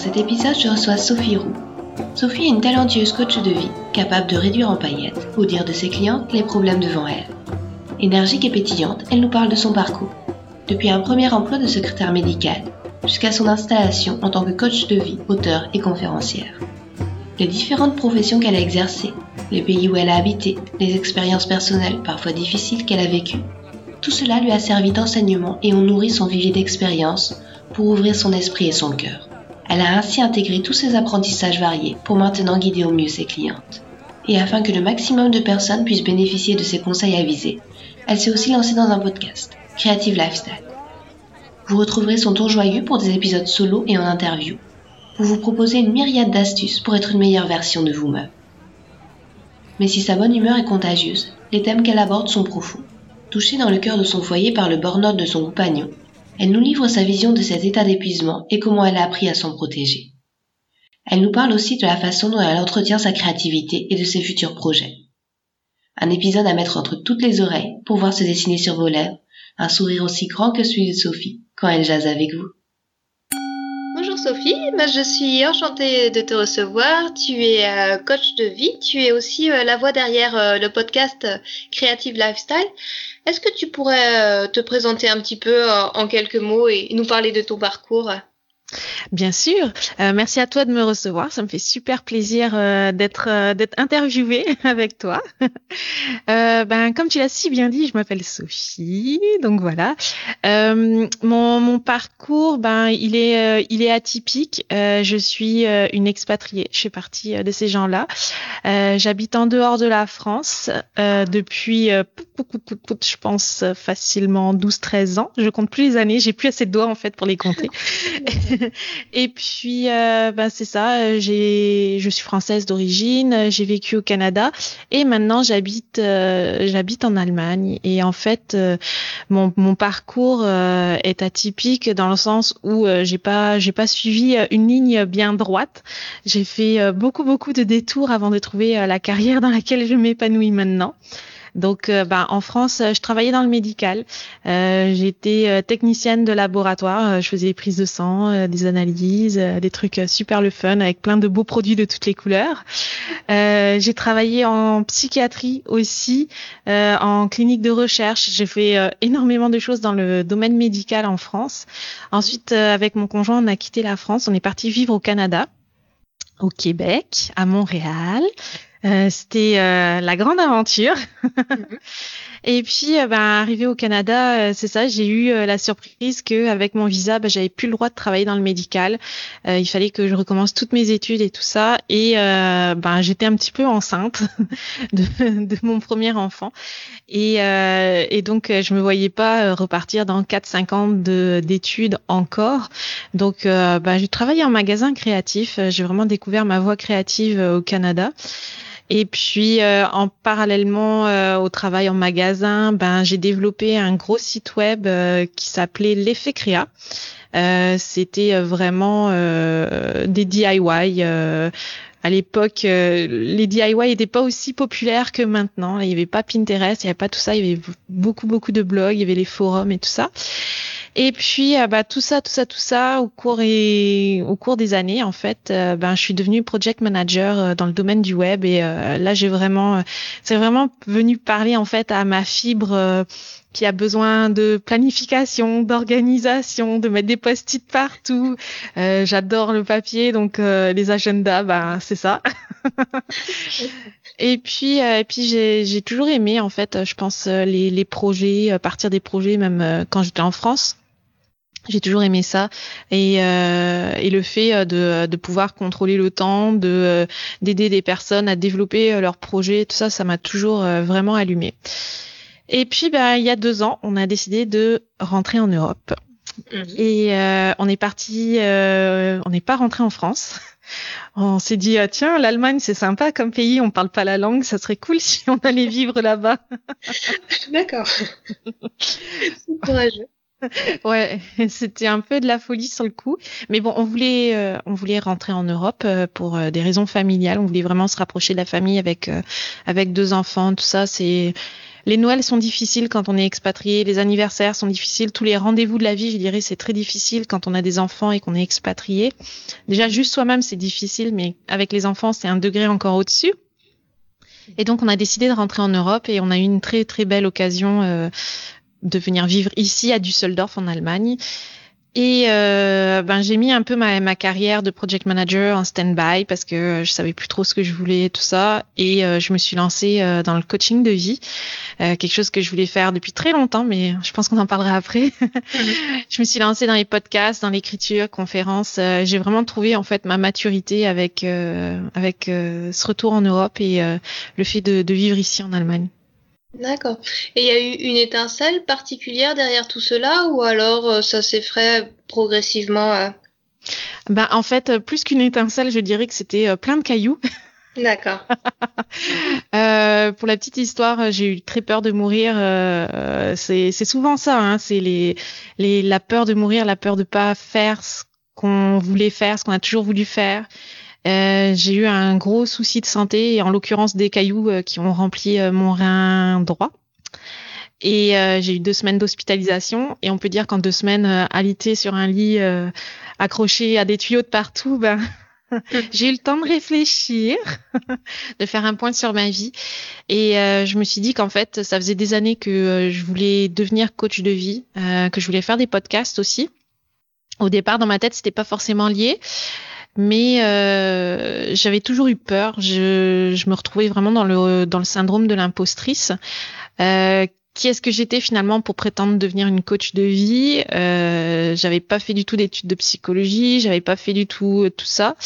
Cet épisode, je reçois Sophie Roux. Sophie est une talentueuse coach de vie, capable de réduire en paillettes, ou dire de ses clientes les problèmes devant elle. Énergique et pétillante, elle nous parle de son parcours. Depuis un premier emploi de secrétaire médical, jusqu'à son installation en tant que coach de vie, auteur et conférencière. Les différentes professions qu'elle a exercées, les pays où elle a habité, les expériences personnelles parfois difficiles qu'elle a vécues, tout cela lui a servi d'enseignement et ont nourri son vivier d'expérience pour ouvrir son esprit et son cœur. Elle a ainsi intégré tous ces apprentissages variés pour maintenant guider au mieux ses clientes. Et afin que le maximum de personnes puissent bénéficier de ses conseils avisés, elle s'est aussi lancée dans un podcast, Creative Lifestyle. Vous retrouverez son tour joyeux pour des épisodes solo et en interview. Vous vous proposez une myriade d'astuces pour être une meilleure version de vous-même. Mais si sa bonne humeur est contagieuse, les thèmes qu'elle aborde sont profonds. Touchée dans le cœur de son foyer par le burn-out de son compagnon, elle nous livre sa vision de cet état d'épuisement et comment elle a appris à s'en protéger. Elle nous parle aussi de la façon dont elle entretient sa créativité et de ses futurs projets. Un épisode à mettre entre toutes les oreilles pour voir se dessiner sur vos lèvres un sourire aussi grand que celui de Sophie quand elle jase avec vous. Bonjour Sophie, je suis enchantée de te recevoir. Tu es euh, coach de vie, tu es aussi euh, la voix derrière euh, le podcast Creative Lifestyle. Est-ce que tu pourrais te présenter un petit peu en quelques mots et nous parler de ton parcours? Bien sûr. Euh, merci à toi de me recevoir. Ça me fait super plaisir euh, d'être euh, d'être interviewée avec toi. ben comme tu l'as si bien dit, je m'appelle Sophie. Donc voilà. mon, mon parcours, ben il est il est atypique. je suis une expatriée. Je fais partie de ces gens-là. J'habite en dehors de la France depuis je pense facilement 12-13 ans. Je compte plus les années. J'ai plus assez de doigts en fait pour les compter. et puis, euh, ben, c'est ça. J'ai, je suis française d'origine. J'ai vécu au Canada et maintenant j'habite, euh, j'habite en Allemagne. Et en fait, euh, mon, mon parcours euh, est atypique dans le sens où j'ai pas, j'ai pas suivi une ligne bien droite. J'ai fait beaucoup, beaucoup de détours avant de trouver la carrière dans laquelle je m'épanouis maintenant. Donc, euh, bah, en France, euh, je travaillais dans le médical. Euh, J'étais euh, technicienne de laboratoire. Je faisais des prises de sang, des analyses, des trucs super le fun avec plein de beaux produits de toutes les couleurs. J'ai travaillé en psychiatrie aussi, en clinique de recherche. J'ai fait énormément de choses dans le domaine médical en France. Ensuite, avec mon conjoint, on a quitté la France. On est parti vivre au Canada au Québec, à Montréal. Euh, c'était euh, la grande aventure. Mhm. Et puis, euh, ben, arrivé au Canada, c'est ça, j'ai eu la surprise que avec mon visa, ben, j'avais plus le droit de travailler dans le médical. il fallait que je recommence toutes mes études et tout ça. Et ben, j'étais un petit peu enceinte de, de mon premier enfant. Et, et, donc, je me voyais pas repartir dans 4-5 ans d'études encore. Donc, ben, j'ai travaillé en magasin créatif. J'ai vraiment découvert ma voie créative au Canada. Et puis, euh, en parallèlement euh, au travail en magasin, ben j'ai développé un gros site web euh, qui s'appelait l'effet créa. C'était vraiment des DIY. à l'époque, les DIY n'étaient pas aussi populaires que maintenant. Il n'y avait pas Pinterest, il n'y avait pas tout ça. Il y avait beaucoup, beaucoup de blogs, il y avait les forums et tout ça. Et puis, euh, bah, tout ça, tout ça, tout ça, au cours et au cours des années, en fait, euh, ben, je suis devenue project manager euh, dans le domaine du web et là, j'ai vraiment, c'est vraiment venu parler en fait à ma fibre qui a besoin de planification, d'organisation, de mettre des post-it partout. J'adore le papier, donc les agendas, ben c'est ça. et puis, et puis j'ai toujours aimé en fait, je pense les, les projets, partir des projets même quand j'étais en France. J'ai toujours aimé ça et, euh, et le fait euh, de, de, pouvoir contrôler le temps, de euh, d'aider des personnes à développer leurs projets, tout ça, ça m'a toujours vraiment allumé. Et puis, bah, il y a deux ans, on a décidé de rentrer en Europe. Mhm. Et euh, on est parti, euh, on n'est pas rentré en France. On s'est dit ah, tiens l'Allemagne c'est sympa comme pays, on parle pas la langue, ça serait cool si on allait vivre là-bas. D'accord. c'est courageux. ouais, c'était un peu de la folie sur le coup, mais bon, on voulait, euh, on voulait rentrer en Europe euh, pour euh, des raisons familiales. On voulait vraiment se rapprocher de la famille avec avec deux enfants, tout ça. C'est les Noëls sont difficiles quand on est expatrié, les anniversaires sont difficiles, tous les rendez-vous de la vie, je dirais, c'est très difficile quand on a des enfants et qu'on est expatrié. Déjà, juste soi-même, c'est difficile, mais avec les enfants, c'est un degré encore au-dessus. Et donc, on a décidé de rentrer en Europe et on a eu une très très belle occasion euh, de venir vivre ici à Düsseldorf en Allemagne. Et euh, ben j'ai mis un peu ma, ma, carrière de project manager en stand-by parce que je savais plus trop ce que je voulais tout ça et euh, je me suis lancée euh, dans le coaching de vie, euh, quelque chose que je voulais faire depuis très longtemps, mais je pense qu'on en parlera après. je me suis lancée dans les podcasts, dans l'écriture, conférences. j'ai vraiment trouvé en fait ma maturité avec avec ce retour en Europe et le fait de, de vivre ici en Allemagne. D'accord. Et il y a eu une étincelle particulière derrière tout cela ou alors euh, ça s'est fait progressivement euh? ben, En fait, plus qu'une étincelle, je dirais que c'était euh, plein de cailloux. D'accord. euh, pour la petite histoire, j'ai eu très peur de mourir. Euh, c'est souvent ça, hein, c'est les, les, la peur de mourir, la peur de pas faire ce qu'on voulait faire, ce qu'on a toujours voulu faire. Euh, j'ai eu un gros souci de santé, en l'occurrence des cailloux euh, qui ont rempli euh, mon rein droit. Et j'ai eu deux semaines d'hospitalisation. Et on peut dire qu'en deux semaines, alité sur un lit, accroché à des tuyaux de partout, ben, j'ai eu le temps de réfléchir, de faire un point sur ma vie. Et je me suis dit qu'en fait, ça faisait des années que je voulais devenir coach de vie, que je voulais faire des podcasts aussi. Au départ, dans ma tête, c'était pas forcément lié mais euh, j'avais toujours eu peur. Je, me retrouvais vraiment dans le, dans le syndrome de l'impostrice. Euh, qui est-ce que j'étais finalement pour prétendre devenir une coach de vie? Euh, J'avais pas fait du tout d'études de psychologie, j'avais pas fait du tout tout ça.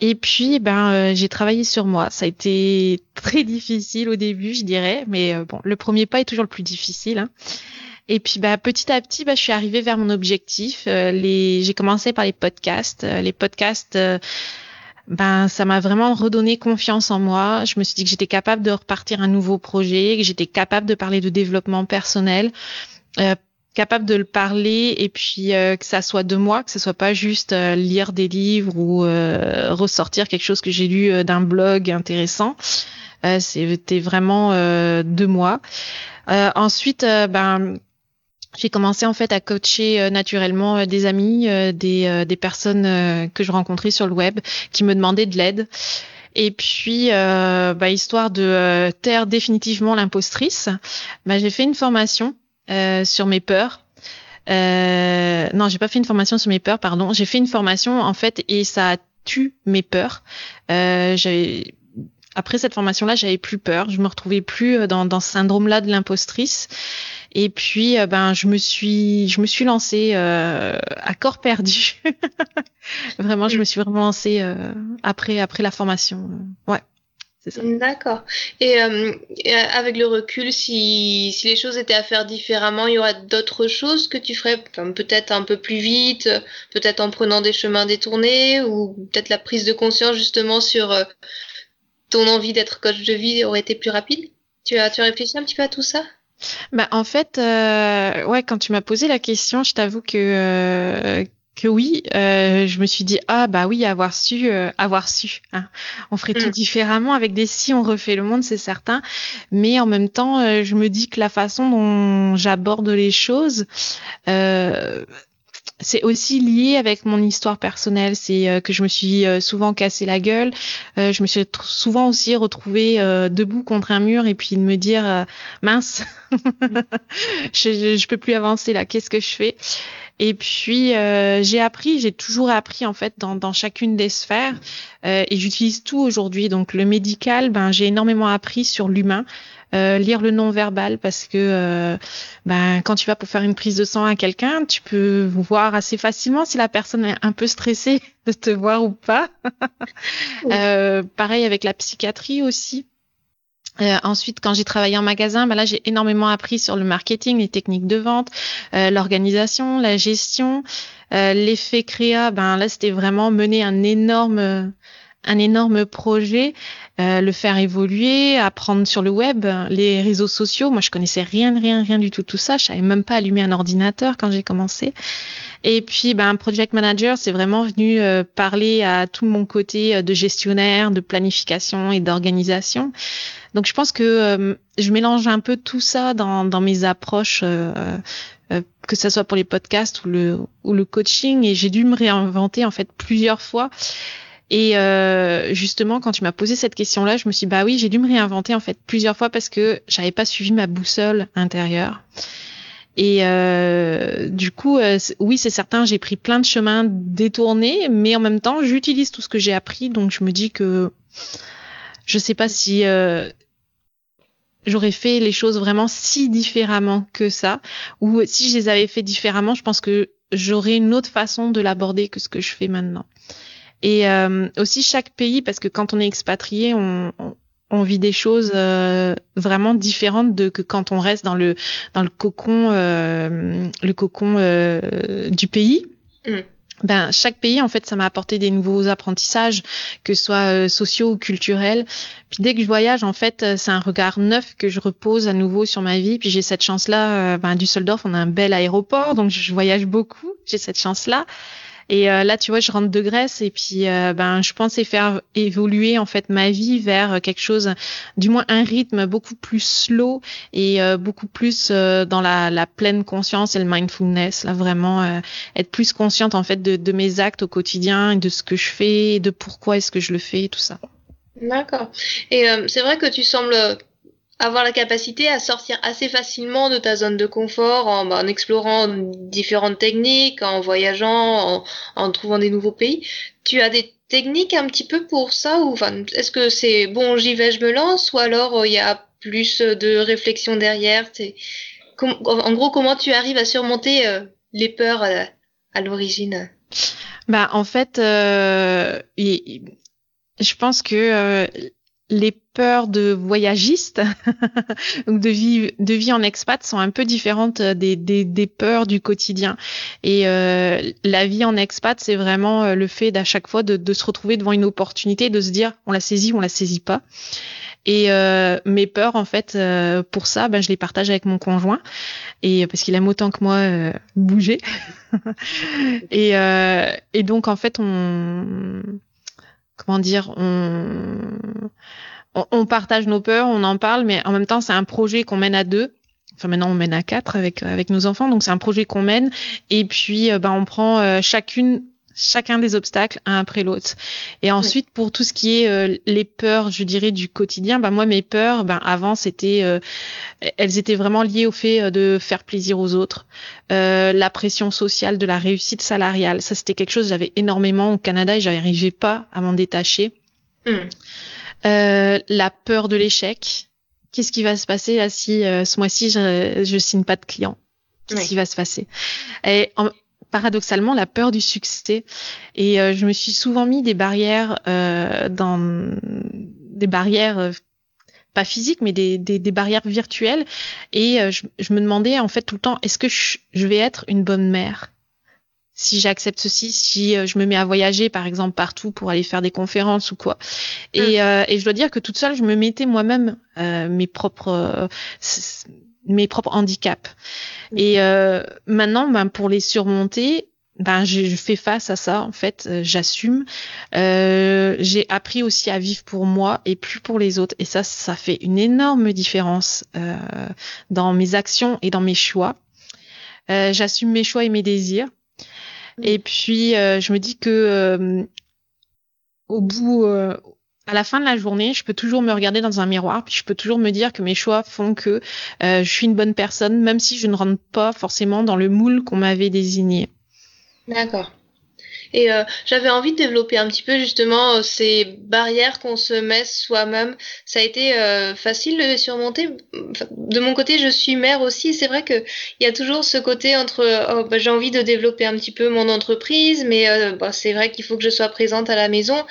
Et puis, ben, euh, j'ai travaillé sur moi. Ça a été très difficile au début, je dirais, mais bon, le premier pas est toujours le plus difficile. Hein. Et puis bah, petit à petit, bah, je suis arrivée vers mon objectif. Euh, les... J'ai commencé par les podcasts. Euh, les podcasts, euh, ben, ça m'a vraiment redonné confiance en moi. Je me suis dit que j'étais capable de repartir un nouveau projet, que j'étais capable de parler de développement personnel. capable de le parler et puis que ça soit de moi, que ce soit pas juste lire des livres ou ressortir quelque chose que j'ai lu d'un blog intéressant. C'était vraiment de moi. ensuite, ben j'ai commencé en fait à coacher euh, naturellement euh, des amis, euh, des, des personnes que je rencontrais sur le web qui me demandaient de l'aide. Et puis, bah, histoire de taire définitivement l'impostrice, bah, j'ai fait une formation sur mes peurs. Euh, non, j'ai pas fait une formation sur mes peurs, pardon. J'ai fait une formation en fait et ça a tué mes peurs. Euh, j'avais après cette formation-là, j'avais plus peur. Je me retrouvais plus dans, dans ce syndrome-là de l'impostrice. Et puis, euh, ben, je me suis, je me suis lancée euh, à corps perdu. vraiment, je me suis vraiment lancée euh, après, après la formation. Ouais. D'accord. Et, euh, avec le recul, si, si, les choses étaient à faire différemment, il y aurait d'autres choses que tu ferais, peut-être un peu plus vite, peut-être en prenant des chemins détournés, ou peut-être la prise de conscience justement sur ton envie d'être coach de vie aurait été plus rapide? Tu as, tu as réfléchi un petit peu à tout ça? Bah, en fait, euh, ouais, quand tu m'as posé la question, je t'avoue que euh, que oui, euh, je me suis dit ah bah oui, avoir su, euh, avoir su. Hein. On ferait tout mm. différemment avec des si on refait le monde, c'est certain. Mais en même temps, euh, je me dis que la façon dont j'aborde les choses, euh, c'est aussi lié avec mon histoire personnelle. C'est euh, que je me suis euh, souvent cassé la gueule. Euh, je me suis souvent aussi retrouvée debout contre un mur et puis de me dire mince, je, je, peux plus avancer là. Qu'est-ce que je fais? Et puis j'ai appris, j'ai toujours appris en fait dans, dans chacune des sphères et j'utilise tout aujourd'hui. Donc le médical, ben j'ai énormément appris sur l'humain. Euh, lire le non-verbal parce que euh, ben, quand tu vas pour faire une prise de sang à quelqu'un, tu peux voir assez facilement si la personne est un peu stressée de te voir ou pas. euh, pareil avec la psychiatrie aussi. Euh, ensuite, quand j'ai travaillé en magasin, bah là, j'ai énormément appris sur le marketing, les techniques de vente, euh, l'organisation, la gestion, euh, l'effet créa. Ben là, c'était vraiment mener un énorme, un énorme projet, euh, le faire évoluer, apprendre sur le web, les réseaux sociaux. Moi, je connaissais rien, rien, rien du tout tout ça. Je savais même pas allumer un ordinateur quand j'ai commencé. Et puis, ben, project manager, c'est vraiment venu euh, parler à tout mon côté euh, de gestionnaire, de planification et d'organisation. Donc, je pense que euh, je mélange un peu tout ça dans, dans mes approches, que ce soit pour les podcasts ou le, ou le coaching. Et j'ai dû me réinventer en fait plusieurs fois. Et justement, quand tu m'as posé cette question-là, je me suis dit, bah oui, j'ai dû me réinventer en fait plusieurs fois parce que j'avais pas suivi ma boussole intérieure. Et euh, du coup, euh, oui, c'est certain, j'ai pris plein de chemins détournés, mais en même temps, j'utilise tout ce que j'ai appris, donc je me dis que je sais pas si euh, j'aurais fait les choses vraiment si différemment que ça, ou si je les avais fait différemment, je pense que j'aurais une autre façon de l'aborder que ce que je fais maintenant. Et euh, aussi chaque pays, parce que quand on est expatrié, on, on on vit des choses euh, vraiment différentes de que quand on reste dans le dans le cocon euh, le cocon euh, du pays. Mm. Ben chaque pays en fait ça m'a apporté des nouveaux apprentissages que ce soit sociaux ou culturels. Puis dès que je voyage en fait c'est un regard neuf que je repose à nouveau sur ma vie. Puis j'ai cette chance là ben Düsseldorf on a un bel aéroport donc je voyage beaucoup. J'ai cette chance là. Et euh, là, tu vois, je rentre de Grèce et puis euh, ben je pensais faire évoluer en fait ma vie vers quelque chose, du moins un rythme beaucoup plus slow et euh, beaucoup plus dans la, la, pleine conscience et le mindfulness. Là, vraiment être plus consciente en fait de, de mes actes au quotidien, et de ce que je fais, de pourquoi est-ce que je le fais, tout ça. D'accord. Et c'est vrai que tu sembles avoir la capacité à sortir assez facilement de ta zone de confort en, bah, en explorant différentes techniques, en voyageant, en, en, trouvant des nouveaux pays. Tu as des techniques un petit peu pour ça ou enfin, est-ce que c'est bon j'y vais je me lance ou alors euh, il y a plus de réflexion derrière? En gros, comment tu arrives à surmonter euh, les peurs à l'origine? Bah en fait, euh, je pense que les peurs de voyagistes, de vie, de vie en expat, sont un peu différentes des, des, des peurs du quotidien. Et euh, la vie en expat, c'est vraiment euh, le fait d'à chaque fois de, de, se retrouver devant une opportunité, de se dire on la saisit on la saisit pas. Et euh, mes peurs, en fait, euh, pour ça, ben, je les partage avec mon conjoint, et parce qu'il aime autant que moi euh, bouger. et, et donc, en fait, on dire, on, on, partage nos peurs, on en parle, mais en même temps, c'est un projet qu'on mène à deux. Enfin, maintenant, on mène à quatre avec, avec nos enfants, donc c'est un projet qu'on mène. Et puis, ben, on prend euh, chacune chacun des obstacles un après l'autre. Et ensuite, pour tout ce qui est euh, les peurs, je dirais du quotidien, ben moi mes peurs, ben avant c'était, euh, elles étaient vraiment liées au fait euh, de faire plaisir aux autres, la pression sociale de la réussite salariale, ça c'était quelque chose que j'avais énormément au Canada et j'arrivais pas à m'en détacher. Hmm. la peur de l'échec. Qu'est-ce qui va se passer là si ce mois-ci je, je signe pas de client? Qu'est-ce qui va se passer? Et en, paradoxalement la peur du succès. Et euh, je me suis souvent mis des barrières euh, dans des barrières euh, pas physiques, mais des, des, des barrières virtuelles. Et je, je, me demandais en fait tout le temps, est-ce que je, je, vais être une bonne mère? Si j'accepte ceci, si je me mets à voyager par exemple partout pour aller faire des conférences ou quoi. Et, mmh. et je dois dire que toute seule, je me mettais moi-même mes propres mes propres handicaps. Et euh, maintenant, ben, pour les surmonter, ben, je, fais face à ça, en fait, euh, j'assume. Euh, j'ai appris aussi à vivre pour moi et plus pour les autres. Et ça, ça fait une énorme différence euh, dans mes actions et dans mes choix. Euh, j'assume mes choix et mes désirs. Et puis, je me dis que au bout, à la fin de la journée, je peux toujours me regarder dans un miroir, puis je peux toujours me dire que mes choix font que euh, je suis une bonne personne, même si je ne rentre pas forcément dans le moule qu'on m'avait désigné. D'accord. Et euh, j'avais envie de développer un petit peu justement euh, ces barrières qu'on se met soi-même. Ça a été facile de les surmonter. De mon côté, je suis mère aussi. C'est vrai qu'il y a toujours ce côté entre oh, bah, j'ai envie de développer un petit peu mon entreprise, mais bah, c'est vrai qu'il faut que je sois présente à la maison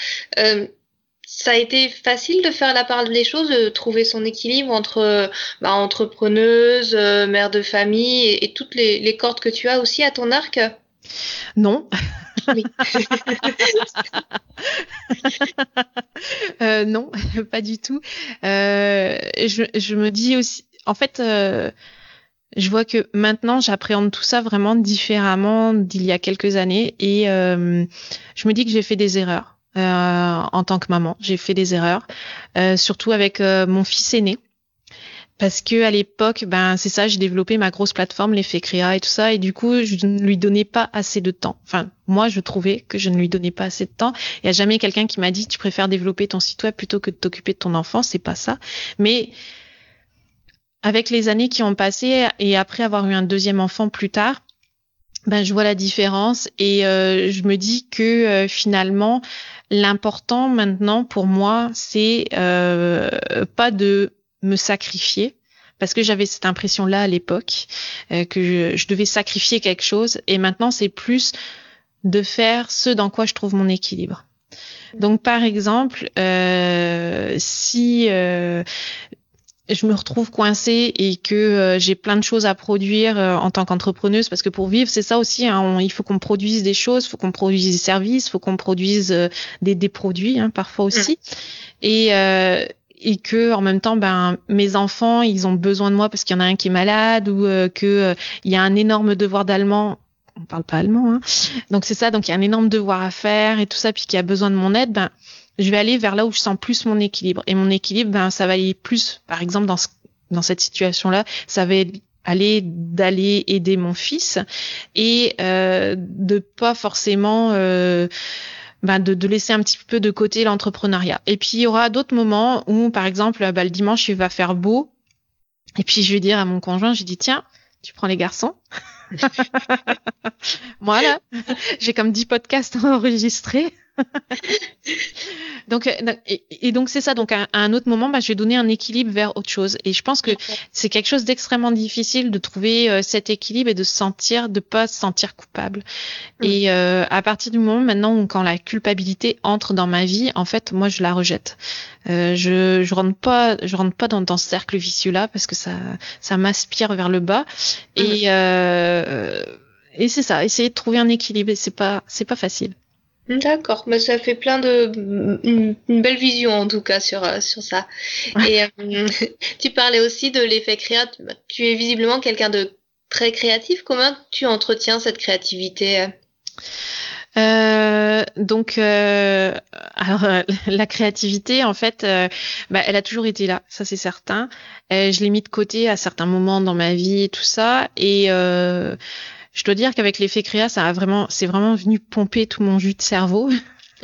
ça a été facile de faire la part des choses, de trouver son équilibre entre bah, entrepreneuse, mère de famille et, toutes les, les, cordes que tu as aussi à ton arc? Non. euh, non, pas du tout. Euh, je, je, me dis aussi, en fait, euh, je vois que maintenant j'appréhende tout ça vraiment différemment d'il y a quelques années et euh, je me dis que j'ai fait des erreurs. Euh, en tant que maman, j'ai fait des erreurs, euh, surtout avec mon fils aîné parce que à l'époque, ben c'est ça, j'ai développé ma grosse plateforme, l'effet créa et tout ça, et du coup, je ne lui donnais pas assez de temps. Enfin, moi, je trouvais que je ne lui donnais pas assez de temps. Il y a jamais quelqu'un qui m'a dit tu préfères développer ton site web plutôt que de t'occuper de ton enfant, c'est pas ça. Mais avec les années qui ont passé et après avoir eu un deuxième enfant plus tard, ben je vois la différence et euh, je me dis que euh, finalement l'important maintenant pour moi c'est euh, pas de me sacrifier parce que j'avais cette impression-là à l'époque euh, que je, devais sacrifier quelque chose et maintenant c'est plus de faire ce dans quoi je trouve mon équilibre. Donc par exemple, euh, si euh, je me retrouve coincée et que euh, j'ai plein de choses à produire euh, en tant qu'entrepreneuse, parce que pour vivre, c'est ça aussi, hein, il faut qu'on produise des choses, faut qu'on produise des services, faut qu'on produise des, des, produits hein, parfois aussi. Mmh. Et, et que en même temps ben mes enfants ils ont besoin de moi parce qu'il y en a un qui est malade ou euh, que euh, il y a un énorme devoir d'allemand on parle pas allemand hein. donc c'est ça donc il y a un énorme devoir à faire et tout ça puis qu'il y a besoin de mon aide ben je vais aller vers là où je sens plus mon équilibre et mon équilibre ben ça va aller plus par exemple dans ce, dans cette situation là ça va aller d'aller aider mon fils et euh, de pas forcément euh, de, de, laisser un petit peu de côté l'entrepreneuriat. Et puis il y aura d'autres moments où, par exemple, bah, le dimanche il va faire beau, et puis je vais dire à mon conjoint, je dis tiens, tu prends les garçons. voilà, j'ai comme 10 podcasts enregistrés. donc, euh, et, donc c'est ça. Donc à, un autre moment, bah, je vais donner un équilibre vers autre chose. Et je pense que c'est quelque chose d'extrêmement difficile de trouver euh, cet équilibre et de se sentir, de pas se sentir coupable. Mm. Et euh, à partir du moment maintenant où quand la culpabilité entre dans ma vie, en fait, moi je la rejette. Euh, je je rentre pas, je rentre pas dans, dans ce cercle vicieux là parce que ça ça m'aspire vers le bas. Et euh, et c'est ça, essayer de trouver un équilibre. C'est pas c'est pas facile. D'accord, mais ça fait plein de une, belle vision en tout cas sur euh, sur ça. Et euh, tu parlais aussi de l'effet créatif. Tu es visiblement quelqu'un de très créatif. Comment tu entretiens cette créativité euh, donc, euh, alors la créativité, en fait, bah, elle a toujours été là, ça c'est certain. je l'ai mis de côté à certains moments dans ma vie et tout ça, et je dois dire qu'avec l'effet créa, ça a vraiment, c'est vraiment venu pomper tout mon jus de cerveau.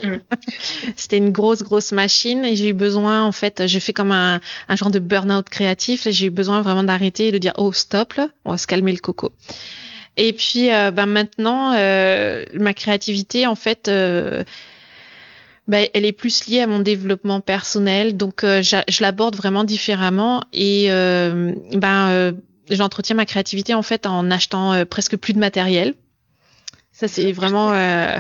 Mm. C'était une grosse, grosse machine et j'ai eu besoin, en fait, j'ai fait comme un, un genre de burn-out créatif. J'ai eu besoin vraiment d'arrêter et de dire, oh, stop, là, on va se calmer le coco. Et puis, euh, ben maintenant, euh, ma créativité, en fait, euh, ben, elle est plus liée à mon développement personnel. Donc, euh, je l'aborde vraiment différemment. Et ben j'entretiens ma créativité en fait en achetant euh, presque plus de matériel. Ça c'est vraiment euh,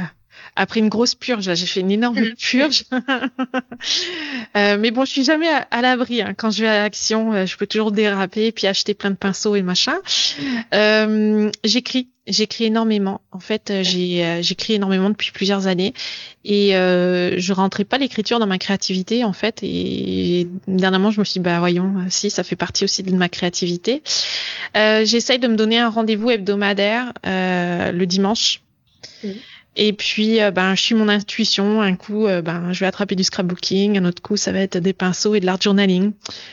après une grosse purge. J'ai fait une énorme mm. purge. euh, mais bon, je suis jamais à, l'abri. Hein. Quand je vais à l'action, euh, je peux toujours déraper puis acheter plein de pinceaux et machin. Euh, j'écris, j'écris énormément. En fait, euh, j'ai j'écris énormément depuis plusieurs années et euh, je rentrais pas l'écriture dans ma créativité en fait. Et dernièrement, je me suis dit, bah voyons, si ça fait partie aussi de ma créativité. J'essaye de me donner un rendez-vous hebdomadaire le dimanche. Et puis, euh, ben, je suis mon intuition. Un coup, euh, ben, je vais attraper du scrapbooking. Un autre coup, ça va être des pinceaux et de l'art journaling.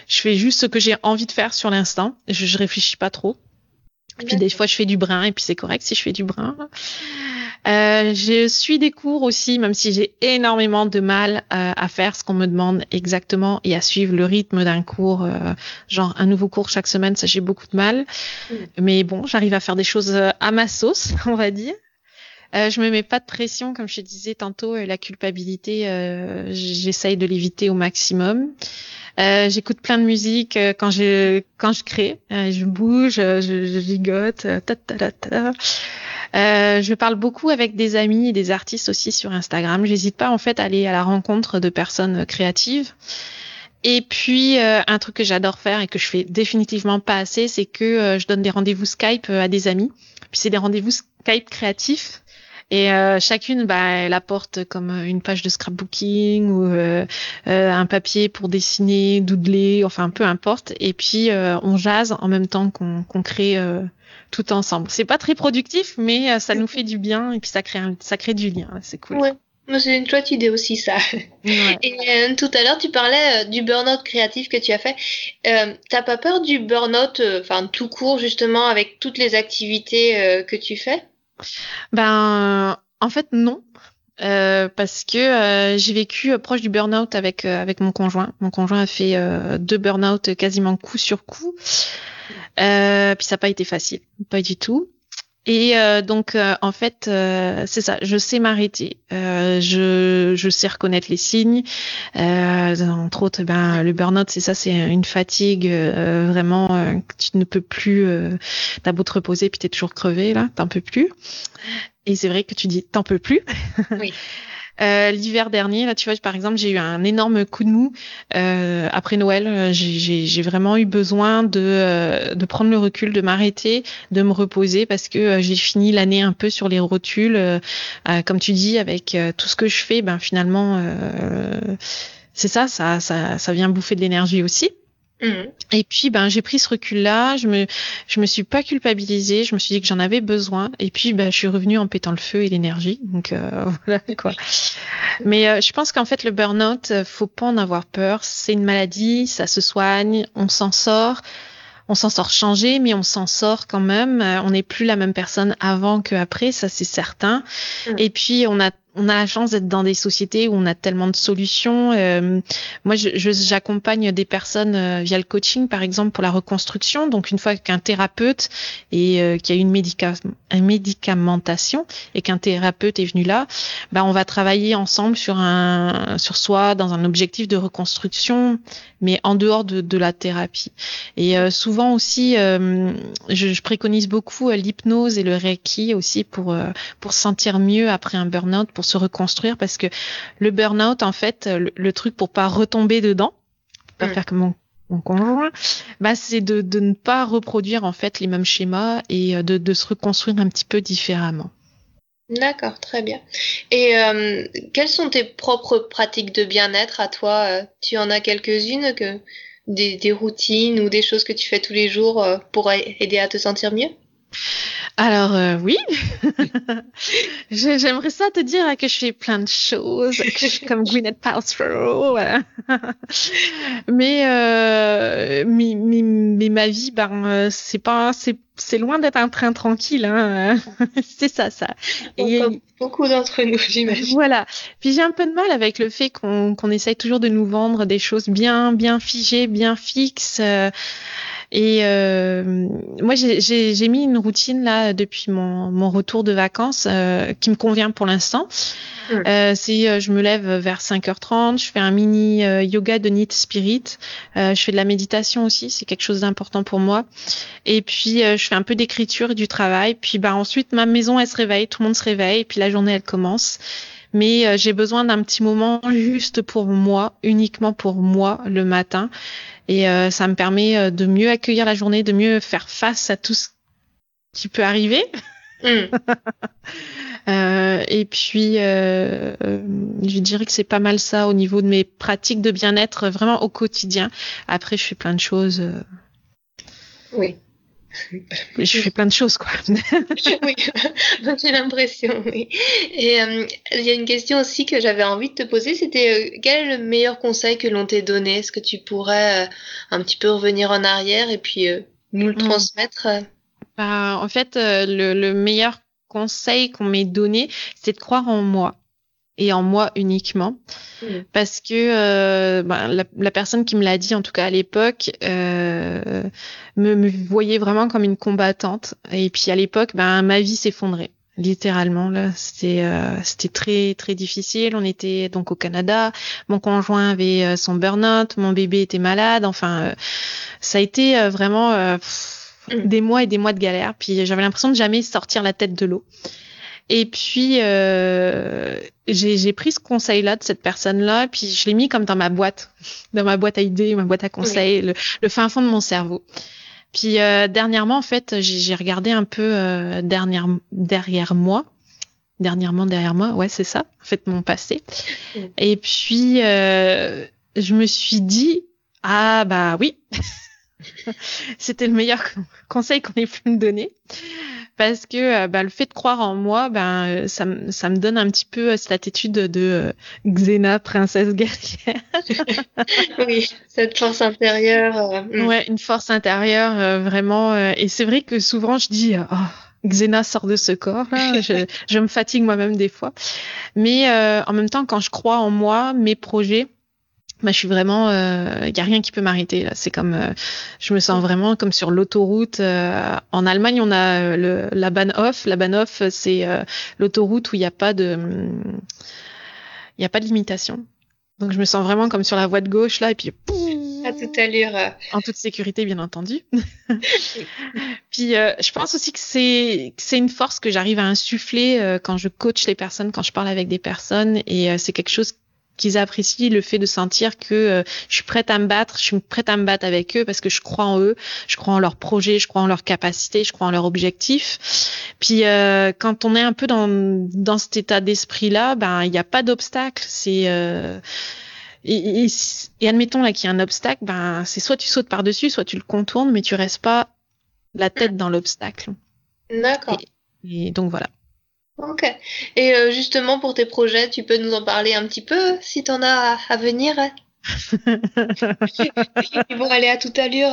Je fais juste ce que j'ai envie de faire sur l'instant. Je, je réfléchis pas trop. Et puis des fois, je fais du brin et puis c'est correct si je fais du brin. Euh, je suis des cours aussi, même si j'ai énormément de mal euh, à faire ce qu'on me demande exactement et à suivre le rythme d'un cours, genre un nouveau cours chaque semaine, ça j'ai beaucoup de mal. Mm. Mais bon, j'arrive à faire des choses à ma sauce, on va dire. Euh, je me mets pas de pression, comme je te disais tantôt, euh, la culpabilité, euh, j'essaye de l'éviter au maximum. Euh, J'écoute plein de musique euh, quand je quand je crée, je bouge, je, je gigote, ta, ta, ta, Euh, je parle beaucoup avec des amis et des artistes aussi sur Instagram. J'hésite pas en fait à aller à la rencontre de personnes créatives. Et puis euh, un truc que j'adore faire et que je fais définitivement pas assez, c'est que euh, je donne des rendez-vous Skype à des amis. Puis c'est des rendez-vous Skype créatifs. Et chacune, bah, elle apporte comme une page de scrapbooking ou un papier pour dessiner, doodler, enfin peu importe. Et puis on jase en même temps qu'on crée tout ensemble. C'est pas très productif, mais ça nous fait du bien et puis ça crée un, ça crée du lien. C'est cool. Ouais. C'est une chouette idée aussi, ça. Et euh, tout à l'heure, tu parlais euh, du burn-out créatif que tu as fait. Euh, T'as pas peur du burn-out, euh, enfin tout court justement, avec toutes les activités que tu fais? Ben, en fait, non. parce que j'ai vécu proche du burn-out avec avec mon conjoint. Mon conjoint a fait deux burn-out quasiment coup sur coup. puis ça n'a pas été facile, pas du tout. Et euh, donc, euh, en fait, euh, c'est ça, je sais m'arrêter, je, je sais reconnaître les signes. entre autres, ben, le burn-out, c'est ça, c'est une fatigue vraiment que tu ne peux plus, t'as beau te reposer, puis t'es toujours crevé, là, t'en peux plus. Et c'est vrai que tu dis, t'en peux plus. Oui. Euh, l'hiver dernier, là, tu vois, par exemple, j'ai eu un énorme coup de mou euh, après Noël. Euh, j'ai vraiment eu besoin de, de prendre le recul, de m'arrêter, de me reposer parce que j'ai fini l'année un peu sur les rotules, comme tu dis, avec tout ce que je fais. Ben finalement, c'est ça, ça, ça, ça vient bouffer de l'énergie aussi. Mhm. Et puis ben j'ai pris ce recul là, je me je me suis pas culpabilisée, je me suis dit que j'en avais besoin et puis ben je suis revenue en pétant le feu et l'énergie. Donc euh, voilà quoi. Mais euh, je pense qu'en fait le burn-out, euh, faut pas en avoir peur, c'est une maladie, ça se soigne, on s'en sort. On s'en sort changé, mais on s'en sort quand même. On n'est plus la même personne avant qu'après, ça c'est certain. Mhm. Et puis on a on a la chance d'être dans des sociétés où on a tellement de solutions. Euh, moi, j'accompagne je, des personnes euh, via le coaching, par exemple, pour la reconstruction. Donc, une fois qu'un thérapeute et euh, qu'il y a une, médica une médicamentation et qu'un thérapeute est venu là, bah, on va travailler ensemble sur un, sur soi dans un objectif de reconstruction, mais en dehors de, de la thérapie. Et euh, souvent aussi, je, je, préconise beaucoup l'hypnose et le reiki aussi pour pour se sentir mieux après un burn-out pour se reconstruire parce que le burn-out, en fait, le, truc pour pas retomber dedans, pas mm. faire comme mon, conjoint, bah, c'est de, de, ne pas reproduire, en fait, les mêmes schémas et euh, de, de se reconstruire un petit peu différemment. D'accord, très bien. Et euh, quelles sont tes propres pratiques de bien-être à toi? Euh, Tu en as quelques-unes que des, des, routines ou des choses que tu fais tous les jours pour aider à te sentir mieux? Alors euh, oui, j'aimerais ça te dire que je fais plein de choses, que je suis comme Gwyneth Paltrow, mais, euh, mais, mais, ma vie, ben euh, c'est pas, c'est c'est loin d'être un train tranquille, hein. c'est ça, ça. Et, beaucoup d'entre nous, j'imagine. Voilà. Puis j'ai un peu de mal avec le fait qu'on qu'on essaye toujours de nous vendre des choses bien, bien figées, bien fixes. Et euh, moi, j'ai mis une routine là depuis mon, mon retour de vacances euh, qui me convient pour l'instant. Hmm. Euh, c'est euh, je me lève vers 5h30, je fais un mini euh, yoga de Knit Spirit, je fais de la méditation aussi, c'est quelque chose d'important pour moi. Et puis je fais un peu d'écriture et du travail. Puis bah ensuite ma maison elle se réveille, tout le monde se réveille, et puis la journée elle commence mais j'ai besoin d'un petit moment juste pour moi, uniquement pour moi le matin. Et euh, ça me permet euh, de mieux accueillir la journée, de mieux faire face à tout ce qui peut arriver. Mm. euh, et puis, euh, je dirais que c'est pas mal ça au niveau de mes pratiques de bien-être, vraiment au quotidien. Après, je fais plein de choses. Oui. Je fais plein de choses, quoi. oui, j'ai l'impression, oui. Et euh, il y a une question aussi que j'avais envie de te poser, c'était euh, quel est le meilleur conseil que l'on t'ait donné? Est-ce que tu pourrais euh, un petit peu revenir en arrière et puis nous le transmettre? Bah, En fait, le, le meilleur conseil qu'on m'ait donné, c'est de croire en moi et en moi uniquement. Mmh. Parce que euh, ben, la, la, personne qui me l'a dit, en tout cas à l'époque, euh, me, me, voyait vraiment comme une combattante. Et puis à l'époque, ben, ma vie s'effondrait. Littéralement, là, c'était euh, c'était très très difficile. On était donc au Canada. Mon conjoint avait euh, son burn-out, mon bébé était malade. Enfin, euh, ça a été vraiment mm. des mois et des mois de galère. Puis j'avais l'impression de jamais sortir la tête de l'eau. Et puis euh, j'ai pris ce conseil-là de cette personne-là, puis je l'ai mis comme dans ma boîte, dans ma boîte à idées, ma boîte à conseils, le, le, fin fond de mon cerveau. Puis euh, dernièrement, en fait, j'ai regardé un peu euh, dernière, derrière moi, dernièrement derrière moi, ouais, c'est ça, en fait, mon passé. Et puis euh, je me suis dit, ah bah oui, c'était le meilleur conseil qu'on ait pu me donner parce que euh, bah, le fait de croire en moi, ben euh, ça, ça me donne un petit peu euh, cette attitude de Xena, princesse guerrière. oui, cette force intérieure. Mm. Ouais, une force intérieure vraiment. et c'est vrai que souvent je dis. Oh, Xena sort de ce corps. Je, je me fatigue moi-même des fois. Mais en même temps, quand je crois en moi, mes projets, bah, je suis vraiment, il euh, y a rien qui peut m'arrêter. C'est comme, euh, je me sens vraiment comme sur l'autoroute. Euh, en Allemagne, on a le, la Bahnhof. La Bahnhof, c'est l'autoroute où il n'y a pas de, il y a pas de limitation. Donc je me sens vraiment comme sur la voie de gauche là, et puis à toute allure. En toute sécurité, bien entendu. puis je pense aussi que c'est c'est une force que j'arrive à insuffler quand je coach les personnes, quand je parle avec des personnes, et c'est quelque chose qu'ils apprécient le fait de sentir que euh, je suis prête à me battre, je suis prête à me battre avec eux parce que je crois en eux, je crois en leur projet, je crois en leur capacité, je crois en leur objectif. Puis euh, quand on est un peu dans, dans cet état d'esprit-là, ben il n'y a pas d'obstacle. C'est euh, et, et, admettons là qu'il y a un obstacle, ben c'est soit tu sautes par dessus, soit tu le contournes, mais tu restes pas la tête dans l'obstacle. D'accord. et donc voilà. Ok. Et euh, justement, pour tes projets, tu peux nous en parler un petit peu, si tu en as à, venir Ils vont aller à toute allure.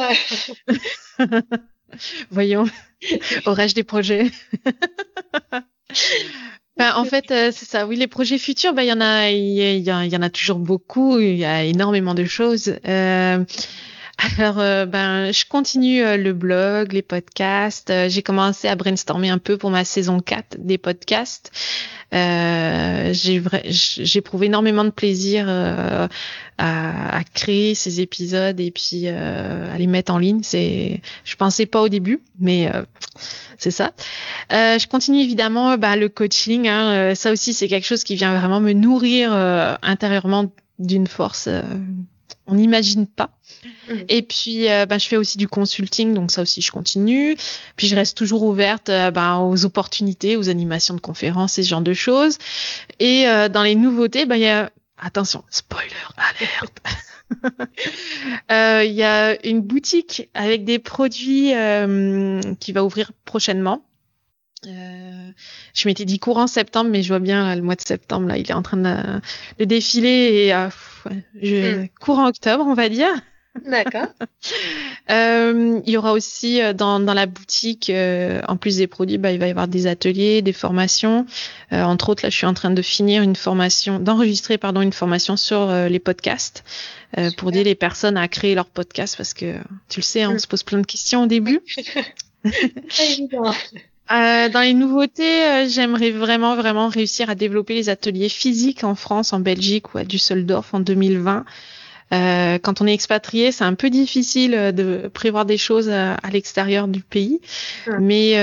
Voyons, aurais-je des projets ben, en fait, euh, c'est ça. Oui, les projets futurs, ben il y en a, il y, y, en a toujours beaucoup. Il y a énormément de choses. Euh, alors, euh, ben, je continue euh, le blog, les podcasts. Euh, j'ai commencé à brainstormer un peu pour ma saison 4 des podcasts. j'ai éprouvé énormément de plaisir à, créer ces épisodes et puis à les mettre en ligne. C'est, je pensais pas au début, mais c'est ça. je continue évidemment bah, le coaching. Hein, ça aussi, c'est quelque chose qui vient vraiment me nourrir intérieurement d'une force on n'imagine pas. Mmh. Et puis, euh, bah, je fais aussi du consulting, donc ça aussi, je continue. Puis, je reste toujours ouverte euh, bah, aux opportunités, aux animations de conférences et ce genre de choses. Et euh, dans les nouveautés, bah, il y a... Attention, spoiler, alerte Il y a une boutique avec des produits qui va ouvrir prochainement. Euh, je m'étais dit courant septembre, mais je vois bien le mois de septembre là, il est en train de, de défiler et euh, je, hmm. courant octobre, on va dire. D'accord. euh, il y aura aussi euh, dans, dans la boutique, euh, en plus des produits, bah, il va y avoir des ateliers, des formations. Euh, entre autres, là, je suis en train de finir une formation, d'enregistrer pardon une formation sur les podcasts pour aider les personnes à créer leur podcast parce que tu le sais, hein, on hmm. se pose plein de questions au début. Euh, dans les nouveautés, euh, j'aimerais vraiment, vraiment réussir à développer les ateliers physiques en France, en Belgique ou à Düsseldorf en 2020. Euh, quand on est expatrié, c'est un peu difficile euh, de prévoir des choses à, l'extérieur du pays. Mais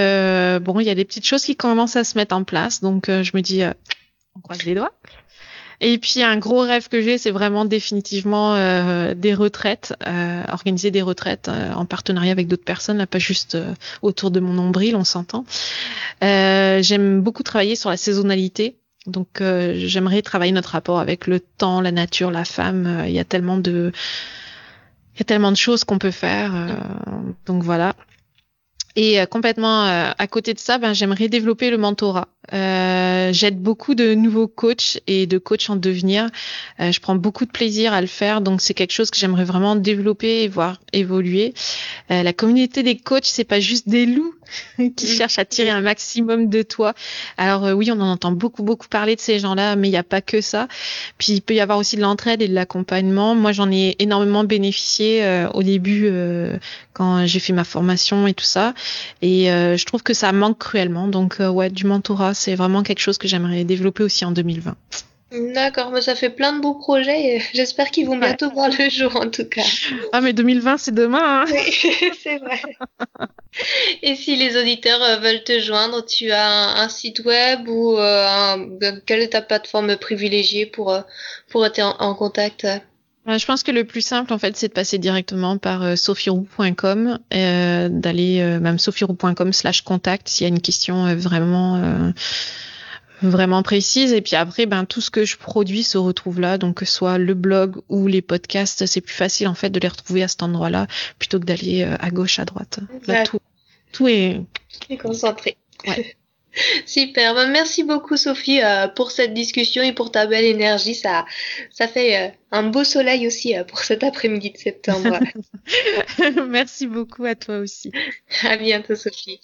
bon, il y a des petites choses qui commencent à se mettre en place. Donc, je me dis, on croise les doigts. Et puis un gros rêve que j'ai, c'est vraiment définitivement euh, des retraites, euh, organiser des retraites euh, en partenariat avec d'autres personnes, là pas juste autour de mon nombril, on s'entend. J'aime beaucoup travailler sur la saisonnalité. Donc j'aimerais travailler notre rapport avec le temps, la nature, la femme. Il y a tellement de il y a tellement de choses qu'on peut faire. donc voilà. Et complètement à côté de ça, ben, j'aimerais développer le mentorat. Euh, J'aide beaucoup de nouveaux coachs et de coachs en devenir. Euh, je prends beaucoup de plaisir à le faire, donc c'est quelque chose que j'aimerais vraiment développer et voir évoluer. Euh, la communauté des coachs, c'est pas juste des loups qui cherchent à tirer un maximum de toi. Alors euh, oui, on en entend beaucoup beaucoup parler de ces gens-là, mais il n'y a pas que ça. Puis il peut y avoir aussi de l'entraide et de l'accompagnement. Moi, j'en ai énormément bénéficié euh, au début quand j'ai fait ma formation et tout ça, et je trouve que ça manque cruellement. Donc ouais, du mentorat c'est vraiment quelque chose que j'aimerais développer aussi en 2020. D'accord, mais ça fait plein de beaux projets et j'espère qu'ils vont bientôt voir le jour en tout cas. Ah mais 2020 c'est demain. Hein. Oui, c'est vrai. Et si les auditeurs euh, veulent te joindre, tu as un, site web ou euh, un, quelle est ta plateforme privilégiée pour, euh, pour être en, contact? Je pense que le plus simple, en fait, c'est de passer directement par euh, sophierou.com, euh, d'aller même sophierou.com slash contact s'il y a une question vraiment vraiment précise. Et puis après, ben tout ce que je produis se retrouve là, donc que ce soit le blog ou les podcasts, c'est plus facile en fait de les retrouver à cet endroit-là plutôt que d'aller euh, à gauche, à droite. Là, tout, tout est... concentré. Super. Ben, merci beaucoup Sophie euh, pour cette discussion et pour ta belle énergie. Ça, ça fait euh, un beau soleil aussi pour cet après-midi de septembre. merci beaucoup à toi aussi. À bientôt Sophie.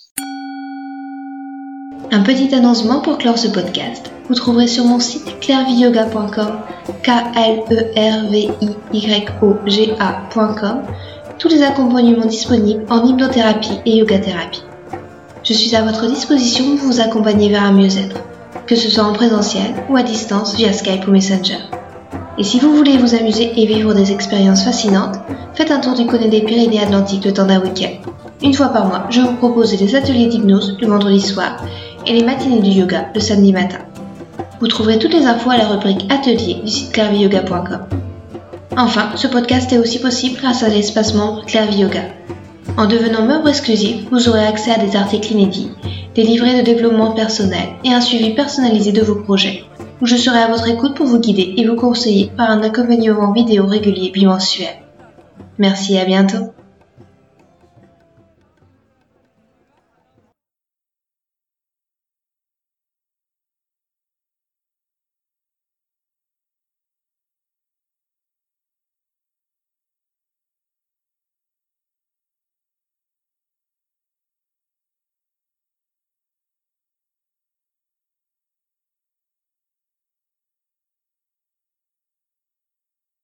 Un petit annoncement pour clore ce podcast. Vous trouverez sur mon site clairviyoga.com, k l e r v i y o g a.com, tous les accompagnements disponibles en hypnothérapie et yoga thérapie. Je suis à votre disposition pour vous accompagner vers un mieux-être, que ce soit en présentiel ou à distance via Skype ou Messenger. Et si vous voulez vous amuser et vivre des expériences fascinantes, faites un tour du côté des Pyrénées Atlantiques le temps d'un week-end. Une fois par mois, je vous propose des ateliers d'hypnose le vendredi soir et les matinées du yoga le samedi matin. Vous trouverez toutes les infos à la rubrique Atelier du site clairviyoga.com. Enfin, ce podcast est aussi possible grâce à l'espace membre Clairvie Yoga. En devenant membre exclusif, vous aurez accès à des articles inédits, des livrets de développement personnel et un suivi personnalisé de vos projets, où je serai à votre écoute pour vous guider et vous conseiller par un accompagnement vidéo régulier bimensuel. Merci et à bientôt.